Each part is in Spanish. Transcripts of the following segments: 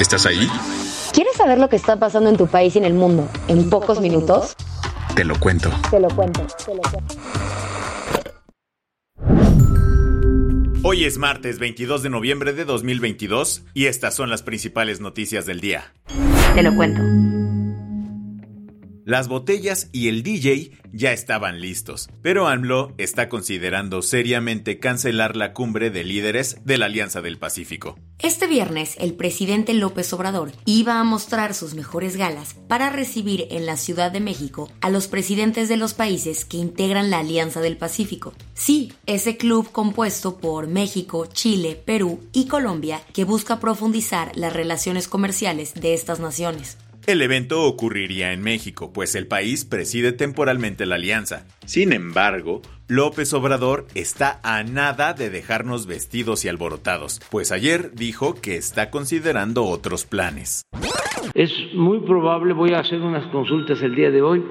¿Estás ahí? ¿Quieres saber lo que está pasando en tu país y en el mundo en pocos minutos? Te lo cuento. Te lo cuento, te lo cuento. Hoy es martes 22 de noviembre de 2022 y estas son las principales noticias del día. Te lo cuento. Las botellas y el DJ ya estaban listos, pero AMLO está considerando seriamente cancelar la cumbre de líderes de la Alianza del Pacífico. Este viernes, el presidente López Obrador iba a mostrar sus mejores galas para recibir en la Ciudad de México a los presidentes de los países que integran la Alianza del Pacífico. Sí, ese club compuesto por México, Chile, Perú y Colombia que busca profundizar las relaciones comerciales de estas naciones. El evento ocurriría en México, pues el país preside temporalmente la alianza. Sin embargo, López Obrador está a nada de dejarnos vestidos y alborotados, pues ayer dijo que está considerando otros planes. Es muy probable, voy a hacer unas consultas el día de hoy,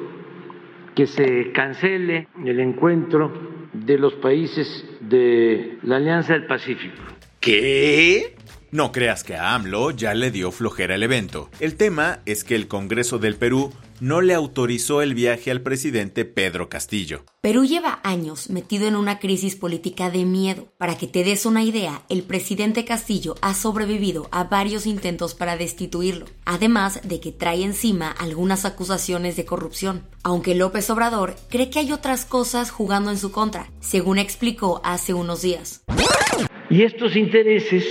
que se cancele el encuentro de los países de la Alianza del Pacífico. ¿Qué? No creas que a AMLO ya le dio flojera el evento. El tema es que el Congreso del Perú no le autorizó el viaje al presidente Pedro Castillo. Perú lleva años metido en una crisis política de miedo. Para que te des una idea, el presidente Castillo ha sobrevivido a varios intentos para destituirlo, además de que trae encima algunas acusaciones de corrupción. Aunque López Obrador cree que hay otras cosas jugando en su contra, según explicó hace unos días. Y estos intereses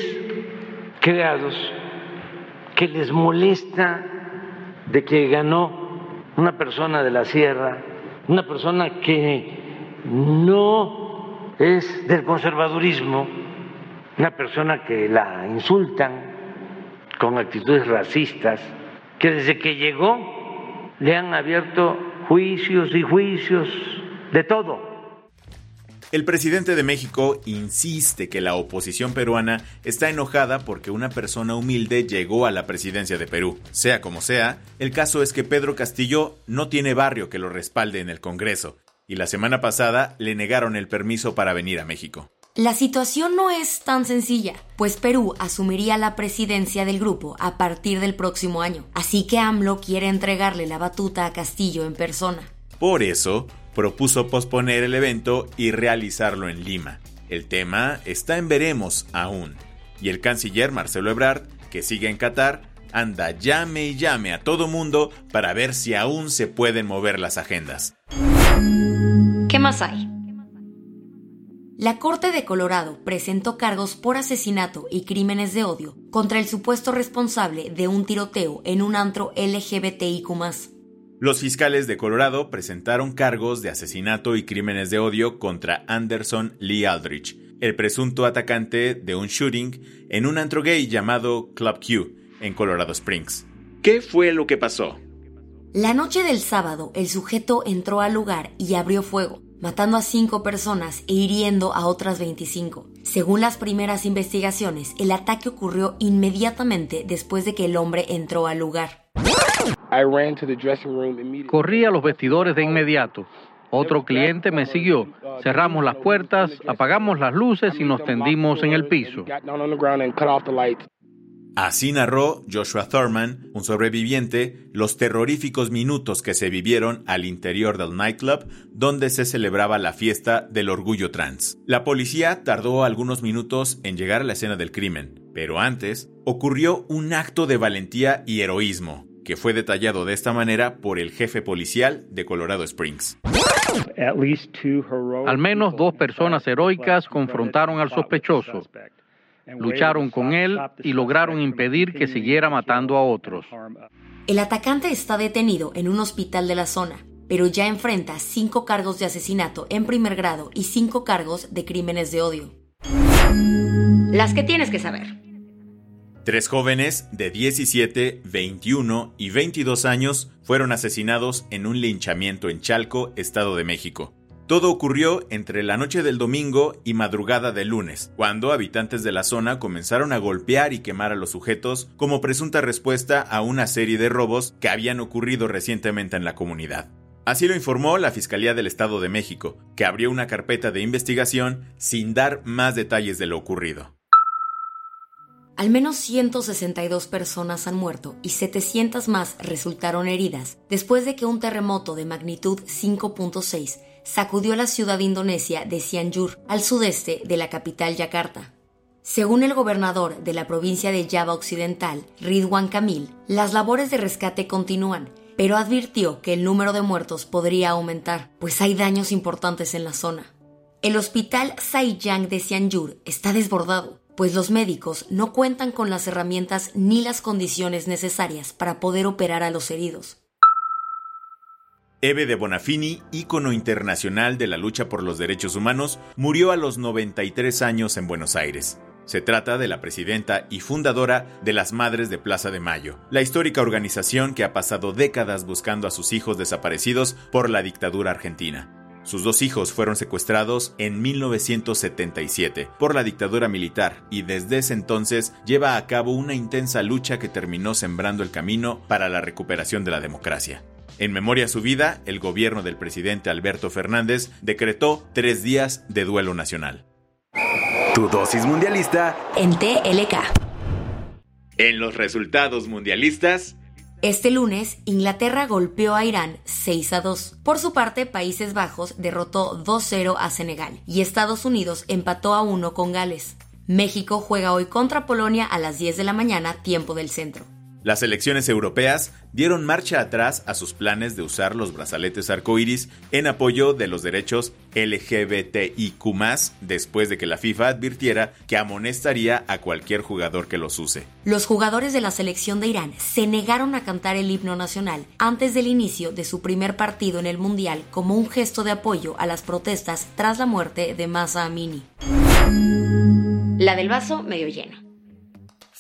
creados que les molesta de que ganó una persona de la sierra, una persona que no es del conservadurismo, una persona que la insultan con actitudes racistas, que desde que llegó le han abierto juicios y juicios de todo. El presidente de México insiste que la oposición peruana está enojada porque una persona humilde llegó a la presidencia de Perú. Sea como sea, el caso es que Pedro Castillo no tiene barrio que lo respalde en el Congreso, y la semana pasada le negaron el permiso para venir a México. La situación no es tan sencilla, pues Perú asumiría la presidencia del grupo a partir del próximo año, así que AMLO quiere entregarle la batuta a Castillo en persona. Por eso, propuso posponer el evento y realizarlo en Lima. El tema está en veremos aún. Y el canciller Marcelo Ebrard, que sigue en Qatar, anda llame y llame a todo mundo para ver si aún se pueden mover las agendas. ¿Qué más hay? La Corte de Colorado presentó cargos por asesinato y crímenes de odio contra el supuesto responsable de un tiroteo en un antro LGBTIQ. Los fiscales de Colorado presentaron cargos de asesinato y crímenes de odio contra Anderson Lee Aldrich, el presunto atacante de un shooting en un antro gay llamado Club Q, en Colorado Springs. ¿Qué fue lo que pasó? La noche del sábado, el sujeto entró al lugar y abrió fuego, matando a cinco personas e hiriendo a otras 25. Según las primeras investigaciones, el ataque ocurrió inmediatamente después de que el hombre entró al lugar. Corrí a los vestidores de inmediato. Otro cliente me siguió. Cerramos las puertas, apagamos las luces y nos tendimos en el piso. Así narró Joshua Thurman, un sobreviviente, los terroríficos minutos que se vivieron al interior del nightclub donde se celebraba la fiesta del orgullo trans. La policía tardó algunos minutos en llegar a la escena del crimen, pero antes ocurrió un acto de valentía y heroísmo, que fue detallado de esta manera por el jefe policial de Colorado Springs. Al menos dos personas heroicas confrontaron al sospechoso lucharon con él y lograron impedir que siguiera matando a otros. El atacante está detenido en un hospital de la zona. pero ya enfrenta cinco cargos de asesinato en primer grado y cinco cargos de crímenes de odio. Las que tienes que saber. Tres jóvenes de 17, 21 y 22 años fueron asesinados en un linchamiento en Chalco, Estado de México. Todo ocurrió entre la noche del domingo y madrugada del lunes, cuando habitantes de la zona comenzaron a golpear y quemar a los sujetos como presunta respuesta a una serie de robos que habían ocurrido recientemente en la comunidad. Así lo informó la Fiscalía del Estado de México, que abrió una carpeta de investigación sin dar más detalles de lo ocurrido. Al menos 162 personas han muerto y 700 más resultaron heridas después de que un terremoto de magnitud 5.6 sacudió la ciudad indonesia de Cianjur, al sudeste de la capital Yakarta. Según el gobernador de la provincia de Java Occidental, Ridwan Kamil, las labores de rescate continúan, pero advirtió que el número de muertos podría aumentar, pues hay daños importantes en la zona. El hospital Saiyang de Cianjur está desbordado pues los médicos no cuentan con las herramientas ni las condiciones necesarias para poder operar a los heridos. Eve de Bonafini, ícono internacional de la lucha por los derechos humanos, murió a los 93 años en Buenos Aires. Se trata de la presidenta y fundadora de las Madres de Plaza de Mayo, la histórica organización que ha pasado décadas buscando a sus hijos desaparecidos por la dictadura argentina. Sus dos hijos fueron secuestrados en 1977 por la dictadura militar y desde ese entonces lleva a cabo una intensa lucha que terminó sembrando el camino para la recuperación de la democracia. En memoria a su vida, el gobierno del presidente Alberto Fernández decretó tres días de duelo nacional. Tu dosis mundialista en TLK. En los resultados mundialistas, este lunes, Inglaterra golpeó a Irán 6 a 2. Por su parte, Países Bajos derrotó 2-0 a Senegal y Estados Unidos empató a 1 con Gales. México juega hoy contra Polonia a las 10 de la mañana, tiempo del centro. Las elecciones europeas dieron marcha atrás a sus planes de usar los brazaletes arcoíris en apoyo de los derechos LGBTIQ, después de que la FIFA advirtiera que amonestaría a cualquier jugador que los use. Los jugadores de la selección de Irán se negaron a cantar el himno nacional antes del inicio de su primer partido en el Mundial como un gesto de apoyo a las protestas tras la muerte de Masa Amini. La del vaso medio lleno.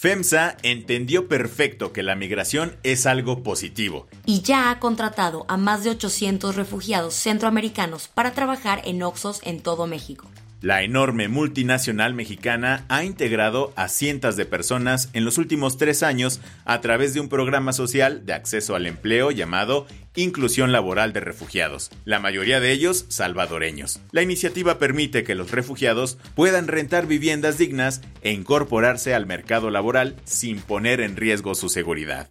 FEMSA entendió perfecto que la migración es algo positivo. Y ya ha contratado a más de 800 refugiados centroamericanos para trabajar en Oxos en todo México. La enorme multinacional mexicana ha integrado a cientos de personas en los últimos tres años a través de un programa social de acceso al empleo llamado Inclusión Laboral de Refugiados, la mayoría de ellos salvadoreños. La iniciativa permite que los refugiados puedan rentar viviendas dignas e incorporarse al mercado laboral sin poner en riesgo su seguridad.